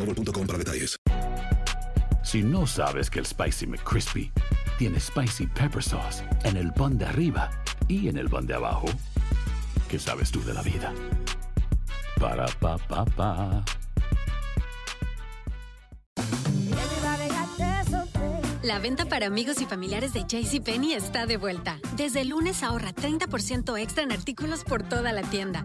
boostmobile.com para detalles. Si no sabes que el Spicy McCrispy tiene Spicy Pepper Sauce en el pan de arriba y en el pan de abajo, ¿qué sabes tú de la vida? Para, pa, pa, pa. La venta para amigos y familiares de JCPenney está de vuelta. Desde el lunes ahorra 30% extra en artículos por toda la tienda.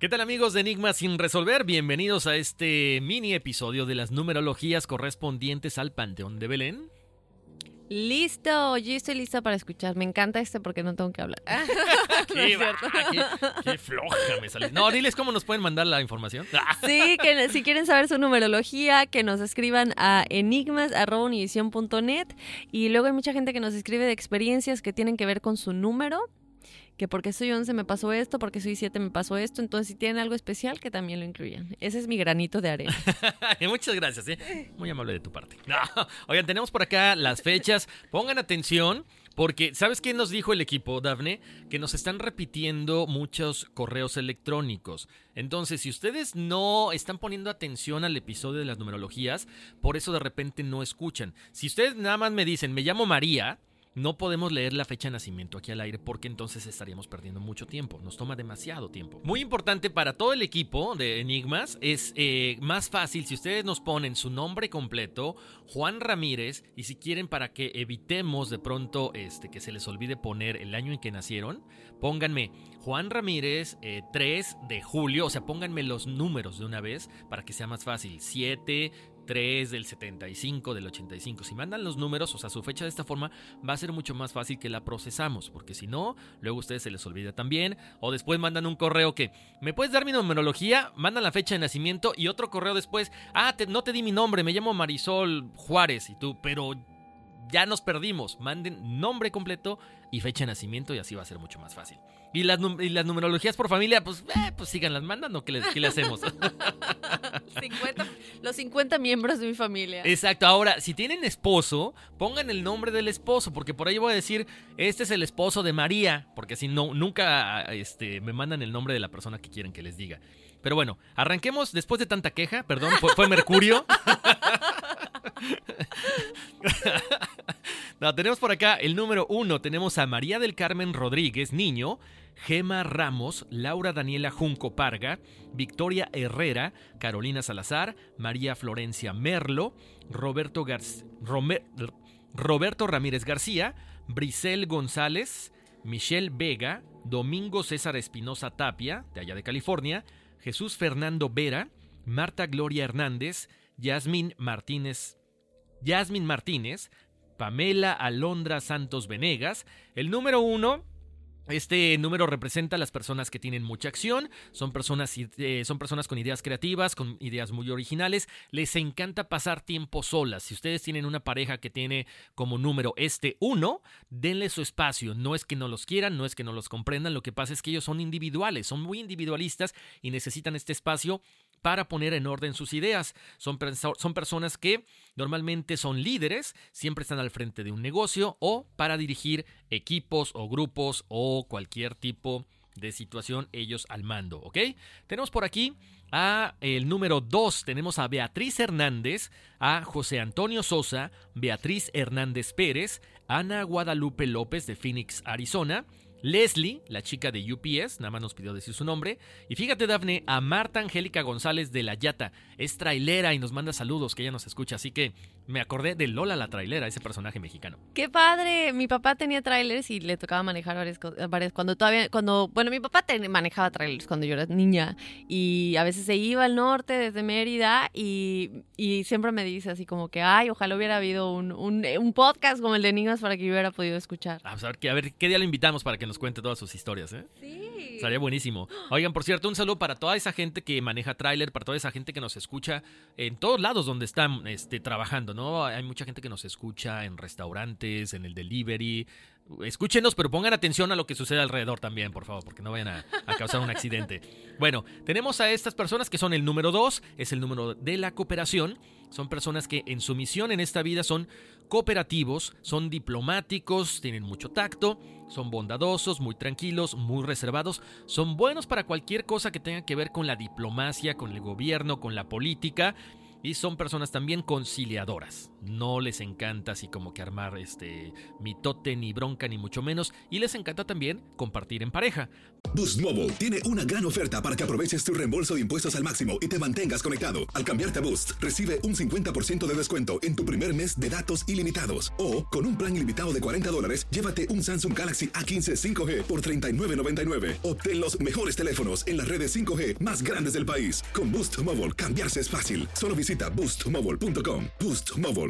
¿Qué tal amigos de Enigma sin resolver? Bienvenidos a este mini episodio de las numerologías correspondientes al Panteón de Belén. Listo, yo estoy lista para escuchar. Me encanta este porque no tengo que hablar. Va, qué floja me sale. No, diles cómo nos pueden mandar la información. Sí, que si quieren saber su numerología, que nos escriban a enigmas.univision.net. Y luego hay mucha gente que nos escribe de experiencias que tienen que ver con su número. Que porque soy 11 me pasó esto, porque soy 7 me pasó esto. Entonces, si tienen algo especial, que también lo incluyan. Ese es mi granito de arena. Muchas gracias, ¿eh? Muy amable de tu parte. Oigan, tenemos por acá las fechas. Pongan atención. Porque, ¿sabes qué nos dijo el equipo, Dafne? Que nos están repitiendo muchos correos electrónicos. Entonces, si ustedes no están poniendo atención al episodio de las numerologías, por eso de repente no escuchan. Si ustedes nada más me dicen, me llamo María, no podemos leer la fecha de nacimiento aquí al aire porque entonces estaríamos perdiendo mucho tiempo. Nos toma demasiado tiempo. Muy importante para todo el equipo de Enigmas es eh, más fácil si ustedes nos ponen su nombre completo, Juan Ramírez, y si quieren para que evitemos de pronto este, que se les olvide poner el año en que nacieron, pónganme Juan Ramírez eh, 3 de julio, o sea, pónganme los números de una vez para que sea más fácil. 7, 3 del 75, del 85. Si mandan los números, o sea, su fecha de esta forma, va a ser mucho más fácil que la procesamos, porque si no, luego a ustedes se les olvida también. O después mandan un correo que, ¿me puedes dar mi numerología? Mandan la fecha de nacimiento y otro correo después, ah, te- no te di mi nombre, me llamo Marisol Juárez. Y tú, pero ya nos perdimos. Manden nombre completo y fecha de nacimiento y así va a ser mucho más fácil. Y las, y las numerologías por familia, pues, eh, pues síganlas mandando, ¿qué le, qué le hacemos? 50 los 50 miembros de mi familia. Exacto, ahora, si tienen esposo, pongan el nombre del esposo, porque por ahí voy a decir, este es el esposo de María, porque si no, nunca este, me mandan el nombre de la persona que quieren que les diga. Pero bueno, arranquemos después de tanta queja, perdón, fue, fue Mercurio. Tenemos por acá el número uno. Tenemos a María del Carmen Rodríguez, niño. Gema Ramos, Laura Daniela Junco Parga, Victoria Herrera, Carolina Salazar, María Florencia Merlo, Roberto, Roberto Ramírez García, Brisel González, Michelle Vega, Domingo César Espinosa Tapia, de allá de California, Jesús Fernando Vera, Marta Gloria Hernández, Yasmín Martínez, Yasmín Martínez, Pamela Alondra Santos Venegas. El número uno. Este número representa a las personas que tienen mucha acción, son personas, eh, son personas con ideas creativas, con ideas muy originales, les encanta pasar tiempo solas. Si ustedes tienen una pareja que tiene como número este uno, denle su espacio. No es que no los quieran, no es que no los comprendan, lo que pasa es que ellos son individuales, son muy individualistas y necesitan este espacio para poner en orden sus ideas. Son, son personas que normalmente son líderes, siempre están al frente de un negocio o para dirigir equipos o grupos o cualquier tipo de situación ellos al mando, ¿ok? Tenemos por aquí a el número 2 tenemos a Beatriz Hernández, a José Antonio Sosa, Beatriz Hernández Pérez, Ana Guadalupe López de Phoenix, Arizona, Leslie, la chica de UPS, nada más nos pidió decir su nombre. Y fíjate, Dafne, a Marta Angélica González de La Yata. Es trailera y nos manda saludos, que ella nos escucha. Así que me acordé de Lola la trailera, ese personaje mexicano. ¡Qué padre! Mi papá tenía trailers y le tocaba manejar varias, varias cuando todavía, cuando, bueno, mi papá manejaba trailers cuando yo era niña y a veces se iba al norte desde Mérida y, y siempre me dice así como que, ay, ojalá hubiera habido un, un, un podcast como el de Enigmas para que yo hubiera podido escuchar. a ver, a ver qué día lo invitamos para que nos cuente todas sus historias, ¿eh? Sí. Estaría buenísimo. Oigan, por cierto, un saludo para toda esa gente que maneja tráiler, para toda esa gente que nos escucha en todos lados donde están este, trabajando, ¿no? Hay mucha gente que nos escucha en restaurantes, en el delivery. Escúchenos, pero pongan atención a lo que sucede alrededor también, por favor, porque no vayan a, a causar un accidente. Bueno, tenemos a estas personas que son el número dos, es el número de la cooperación. Son personas que en su misión en esta vida son cooperativos, son diplomáticos, tienen mucho tacto, son bondadosos, muy tranquilos, muy reservados, son buenos para cualquier cosa que tenga que ver con la diplomacia, con el gobierno, con la política y son personas también conciliadoras. No les encanta así como que armar este mitote ni bronca ni mucho menos. Y les encanta también compartir en pareja. Boost Mobile tiene una gran oferta para que aproveches tu reembolso de impuestos al máximo y te mantengas conectado. Al cambiarte a Boost, recibe un 50% de descuento en tu primer mes de datos ilimitados. O, con un plan ilimitado de 40 dólares, llévate un Samsung Galaxy A15 5G por $39.99. Obtén los mejores teléfonos en las redes 5G más grandes del país. Con Boost Mobile, cambiarse es fácil. Solo visita boostmobile.com. Boost Mobile,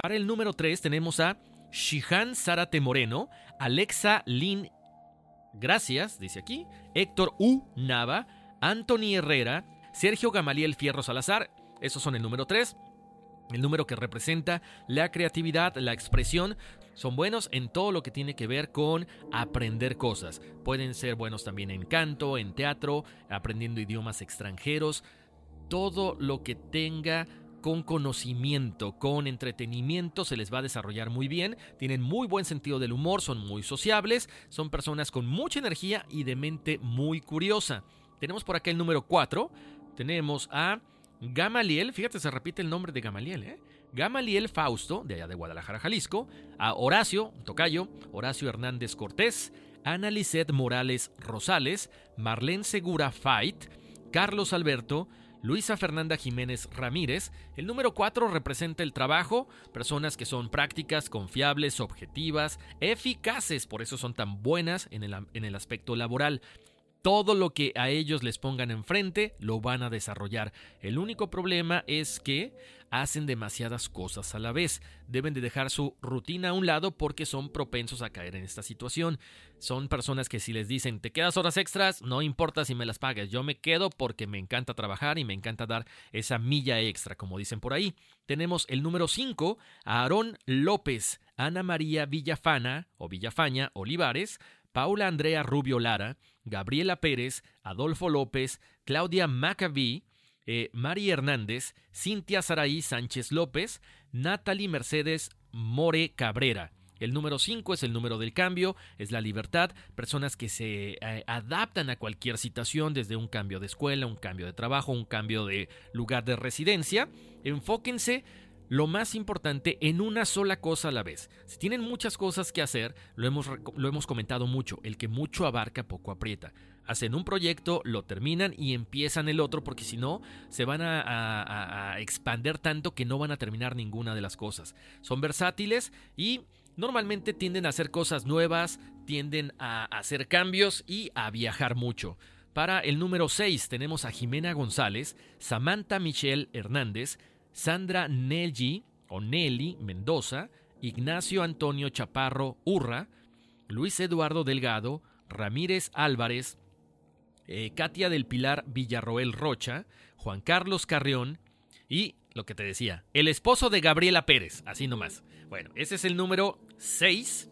Para el número 3 tenemos a Shihan Zárate Moreno, Alexa Lin Gracias, dice aquí, Héctor U. Nava, Anthony Herrera, Sergio Gamaliel Fierro Salazar, esos son el número 3. El número que representa la creatividad, la expresión, son buenos en todo lo que tiene que ver con aprender cosas. Pueden ser buenos también en canto, en teatro, aprendiendo idiomas extranjeros, todo lo que tenga con conocimiento, con entretenimiento, se les va a desarrollar muy bien, tienen muy buen sentido del humor, son muy sociables, son personas con mucha energía y de mente muy curiosa. Tenemos por acá el número 4, tenemos a Gamaliel, fíjate, se repite el nombre de Gamaliel, ¿eh? Gamaliel Fausto, de allá de Guadalajara, Jalisco, a Horacio, Tocayo, Horacio Hernández Cortés, Ana Lisset Morales Rosales, Marlene Segura Fight, Carlos Alberto, Luisa Fernanda Jiménez Ramírez. El número 4 representa el trabajo, personas que son prácticas, confiables, objetivas, eficaces, por eso son tan buenas en el, en el aspecto laboral. Todo lo que a ellos les pongan enfrente lo van a desarrollar. El único problema es que hacen demasiadas cosas a la vez. Deben de dejar su rutina a un lado porque son propensos a caer en esta situación. Son personas que si les dicen te quedas horas extras, no importa si me las pagues, yo me quedo porque me encanta trabajar y me encanta dar esa milla extra, como dicen por ahí. Tenemos el número 5, Aarón López, Ana María Villafana o Villafaña Olivares, Paula Andrea Rubio Lara, Gabriela Pérez, Adolfo López, Claudia Maccabi, eh, Mari Hernández, Cintia Saraí Sánchez López, Natalie Mercedes More Cabrera. El número 5 es el número del cambio, es la libertad, personas que se eh, adaptan a cualquier situación, desde un cambio de escuela, un cambio de trabajo, un cambio de lugar de residencia. Enfóquense lo más importante en una sola cosa a la vez. Si tienen muchas cosas que hacer, lo hemos, lo hemos comentado mucho, el que mucho abarca poco aprieta. Hacen un proyecto, lo terminan y empiezan el otro porque si no, se van a, a expander tanto que no van a terminar ninguna de las cosas. Son versátiles y normalmente tienden a hacer cosas nuevas, tienden a hacer cambios y a viajar mucho. Para el número 6 tenemos a Jimena González, Samantha Michelle Hernández, Sandra Nelly o Mendoza, Ignacio Antonio Chaparro Urra, Luis Eduardo Delgado, Ramírez Álvarez, eh, Katia del Pilar Villarroel Rocha, Juan Carlos Carrión y lo que te decía, el esposo de Gabriela Pérez, así nomás. Bueno, ese es el número 6.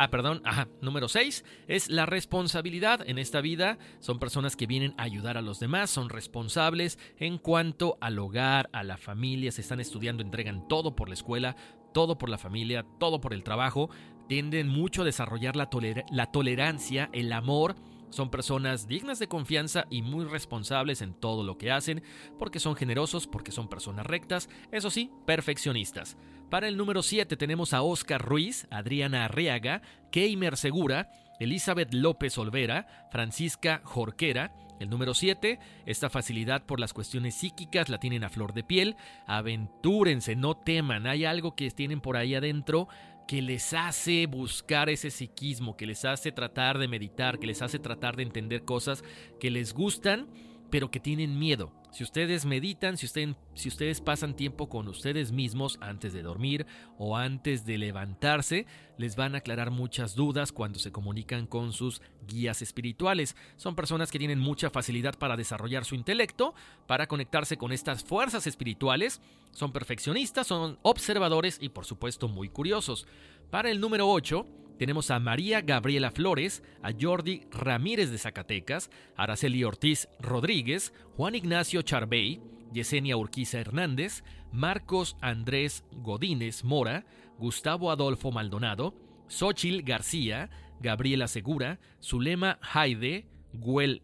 Ah, perdón, ajá, número 6 es la responsabilidad en esta vida. Son personas que vienen a ayudar a los demás, son responsables en cuanto al hogar, a la familia, se están estudiando, entregan todo por la escuela, todo por la familia, todo por el trabajo. Tienden mucho a desarrollar la, la tolerancia, el amor son personas dignas de confianza y muy responsables en todo lo que hacen, porque son generosos, porque son personas rectas, eso sí, perfeccionistas. Para el número 7 tenemos a Oscar Ruiz, Adriana Arriaga, Keimer Segura, Elizabeth López Olvera, Francisca Jorquera. El número 7, esta facilidad por las cuestiones psíquicas la tienen a flor de piel. Aventúrense, no teman, hay algo que tienen por ahí adentro que les hace buscar ese psiquismo, que les hace tratar de meditar, que les hace tratar de entender cosas que les gustan, pero que tienen miedo. Si ustedes meditan, si, si ustedes pasan tiempo con ustedes mismos antes de dormir o antes de levantarse, les van a aclarar muchas dudas cuando se comunican con sus guías espirituales. Son personas que tienen mucha facilidad para desarrollar su intelecto, para conectarse con estas fuerzas espirituales. Son perfeccionistas, son observadores y por supuesto muy curiosos. Para el número 8, tenemos a María Gabriela Flores, a Jordi Ramírez de Zacatecas, Araceli Ortiz Rodríguez, Juan Ignacio Charbey, Yesenia Urquiza Hernández, Marcos Andrés Godínez Mora, Gustavo Adolfo Maldonado, Xochil García, Gabriela Segura, Zulema Haide, Well,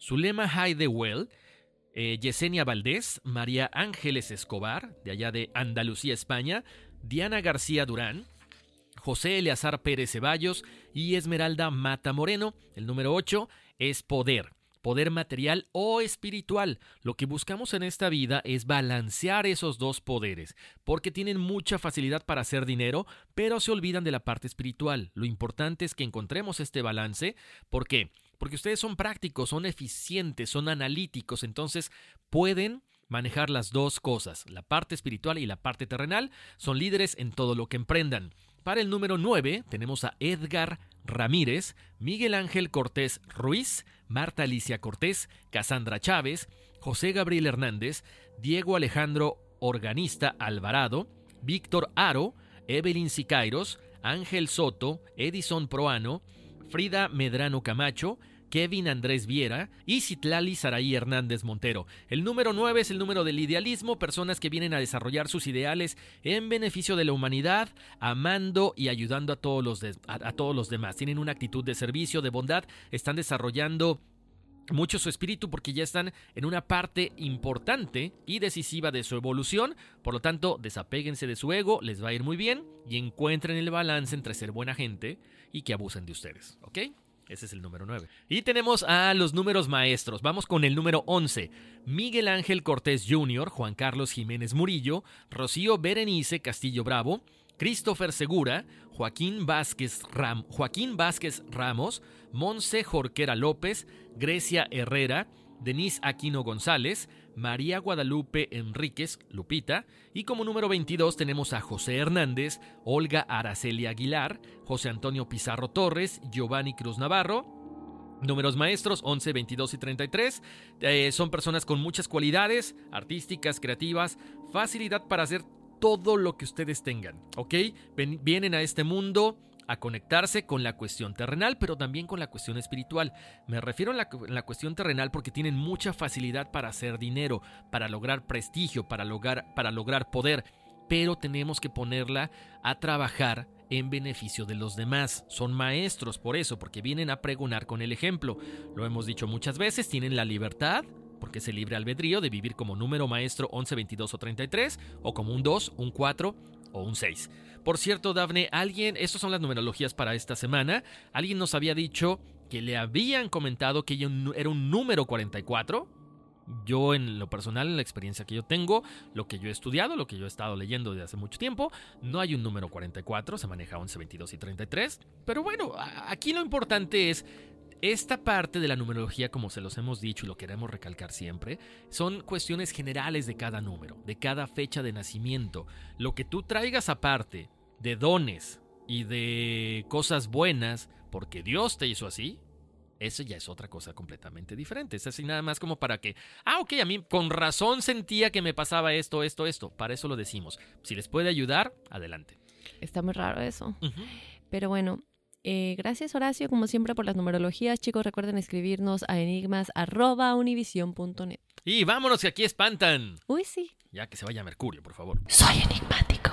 Zulema Haide Well, eh, Yesenia Valdés, María Ángeles Escobar, de allá de Andalucía, España, Diana García Durán, José Eleazar Pérez Ceballos y Esmeralda Mata Moreno. El número 8 es poder poder material o espiritual. Lo que buscamos en esta vida es balancear esos dos poderes, porque tienen mucha facilidad para hacer dinero, pero se olvidan de la parte espiritual. Lo importante es que encontremos este balance. ¿Por qué? Porque ustedes son prácticos, son eficientes, son analíticos, entonces pueden manejar las dos cosas, la parte espiritual y la parte terrenal, son líderes en todo lo que emprendan. Para el número 9 tenemos a Edgar Ramírez, Miguel Ángel Cortés Ruiz, Marta Alicia Cortés, Casandra Chávez, José Gabriel Hernández, Diego Alejandro Organista Alvarado, Víctor Aro, Evelyn Sicairos, Ángel Soto, Edison Proano, Frida Medrano Camacho, Kevin Andrés Viera y Citlali Saraí Hernández Montero. El número 9 es el número del idealismo, personas que vienen a desarrollar sus ideales en beneficio de la humanidad, amando y ayudando a todos los, a todos los demás. Tienen una actitud de servicio, de bondad, están desarrollando mucho su espíritu porque ya están en una parte importante y decisiva de su evolución, por lo tanto desapéguense de su ego, les va a ir muy bien y encuentren el balance entre ser buena gente y que abusen de ustedes, ¿ok? Ese es el número 9. Y tenemos a los números maestros. Vamos con el número 11. Miguel Ángel Cortés Jr., Juan Carlos Jiménez Murillo, Rocío Berenice Castillo Bravo, Christopher Segura, Joaquín Vázquez, Ram, Joaquín Vázquez Ramos, Monse Jorquera López, Grecia Herrera, Denise Aquino González, María Guadalupe Enríquez, Lupita, y como número 22 tenemos a José Hernández, Olga Araceli Aguilar, José Antonio Pizarro Torres, Giovanni Cruz Navarro, Números maestros 11, 22 y 33. Eh, son personas con muchas cualidades artísticas, creativas, facilidad para hacer todo lo que ustedes tengan, ¿ok? vienen a este mundo a conectarse con la cuestión terrenal, pero también con la cuestión espiritual. Me refiero a la, cuestión terrenal porque tienen mucha facilidad para hacer dinero, para lograr prestigio, para lograr, para lograr poder, pero tenemos que ponerla a trabajar en beneficio de los demás. Son maestros por eso, porque vienen a pregonar con el ejemplo. Lo hemos dicho muchas veces, tienen la libertad, porque es el libre albedrío de vivir como número maestro 11, 22 o 33, o como un 2, un 4 o un 6. Por cierto, Dafne, alguien, estas son las numerologías para esta semana, alguien nos había dicho que le habían comentado que era un número 44, yo en lo personal, en la experiencia que yo tengo, lo que yo he estudiado, lo que yo he estado leyendo desde hace mucho tiempo, no hay un número 44, se maneja 11, 22 y 33. Pero bueno, aquí lo importante es esta parte de la numerología, como se los hemos dicho y lo queremos recalcar siempre, son cuestiones generales de cada número, de cada fecha de nacimiento. Lo que tú traigas aparte de dones y de cosas buenas, porque Dios te hizo así, eso ya es otra cosa completamente diferente. Es así nada más como para que, ah, ok, a mí con razón sentía que me pasaba esto, esto, esto. Para eso lo decimos. Si les puede ayudar, adelante. Está muy raro eso. Pero bueno, eh, gracias Horacio, como siempre, por las numerologías. Chicos, recuerden escribirnos a enigmas.univision.net. Y vámonos, que aquí espantan. Uy, sí. Ya que se vaya Mercurio, por favor. Soy enigmático.